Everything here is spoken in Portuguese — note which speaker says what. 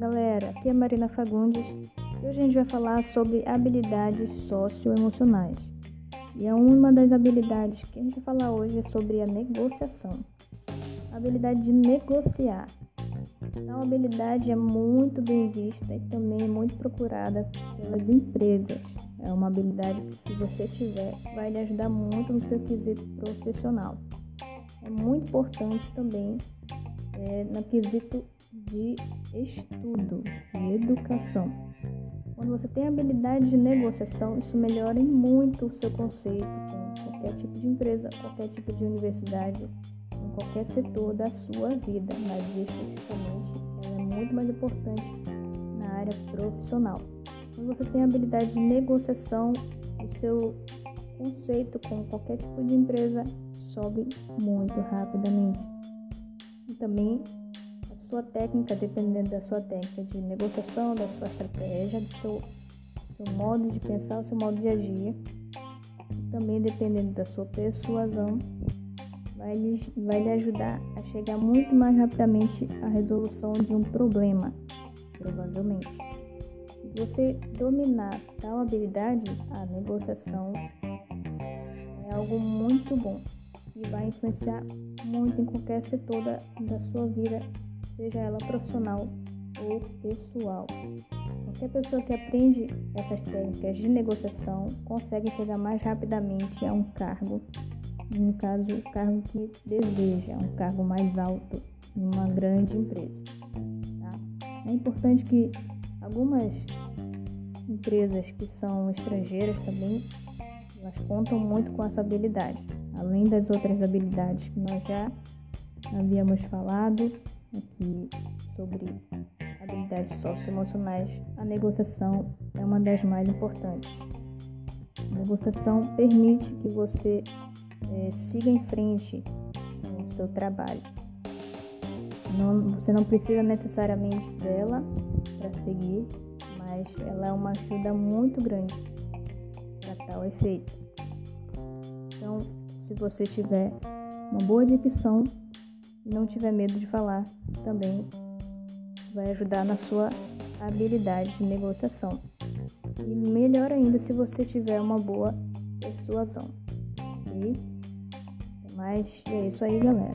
Speaker 1: aqui é Marina Fagundes e hoje a gente vai falar sobre habilidades socioemocionais. E é uma das habilidades que a gente vai falar hoje é sobre a negociação. A habilidade de negociar. Tal habilidade é muito bem vista e também é muito procurada pelas empresas. É uma habilidade que, se você tiver, vai lhe ajudar muito no seu quesito profissional. É muito importante também é, no quesito de estudo e educação. Quando você tem habilidade de negociação, isso melhora muito o seu conceito com qualquer tipo de empresa, qualquer tipo de universidade, em qualquer setor da sua vida, mas especificamente ela é muito mais importante na área profissional. Quando você tem habilidade de negociação, o seu conceito com qualquer tipo de empresa sobe muito rapidamente. E também sua técnica, dependendo da sua técnica de negociação, da sua estratégia, do seu, seu modo de pensar, do seu modo de agir, também dependendo da sua persuasão, vai lhe, vai lhe ajudar a chegar muito mais rapidamente à resolução de um problema, provavelmente. Se você dominar tal habilidade, a negociação é algo muito bom e vai influenciar muito em qualquer setor da, da sua vida seja ela profissional ou pessoal. Qualquer pessoa que aprende essas técnicas de negociação consegue chegar mais rapidamente a um cargo, no caso, o cargo que deseja, um cargo mais alto em uma grande empresa. Tá? É importante que algumas empresas que são estrangeiras também elas contam muito com essa habilidade, além das outras habilidades que nós já havíamos falado aqui sobre habilidades socioemocionais, a negociação é uma das mais importantes. A negociação permite que você é, siga em frente com o seu trabalho. Não, você não precisa necessariamente dela para seguir, mas ela é uma ajuda muito grande para tal efeito. Então, se você tiver uma boa dicção não tiver medo de falar, também vai ajudar na sua habilidade de negociação. E melhor ainda se você tiver uma boa persuasão. E mais é isso aí, galera.